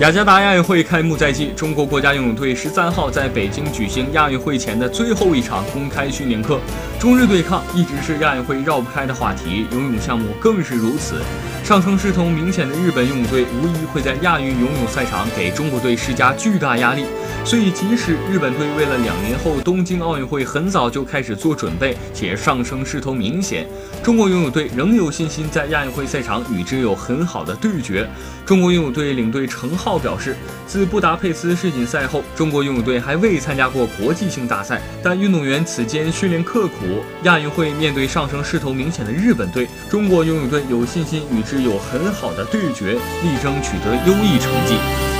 雅加达亚运会开幕在即，中国国家游泳队十三号在北京举行亚运会前的最后一场公开训练课。中日对抗一直是亚运会绕不开的话题，游泳项目更是如此。上升势头明显的日本游泳队无疑会在亚运游泳赛场给中国队施加巨大压力。所以，即使日本队为了两年后东京奥运会很早就开始做准备，且上升势头明显，中国游泳队仍有信心在亚运会赛场与之有很好的对决。中国游泳队领队程浩表示，自布达佩斯世锦赛后，中国游泳队还未参加过国际性大赛，但运动员此间训练刻苦。亚运会面对上升势头明显的日本队，中国游泳队有信心与之有很好的对决，力争取得优异成绩。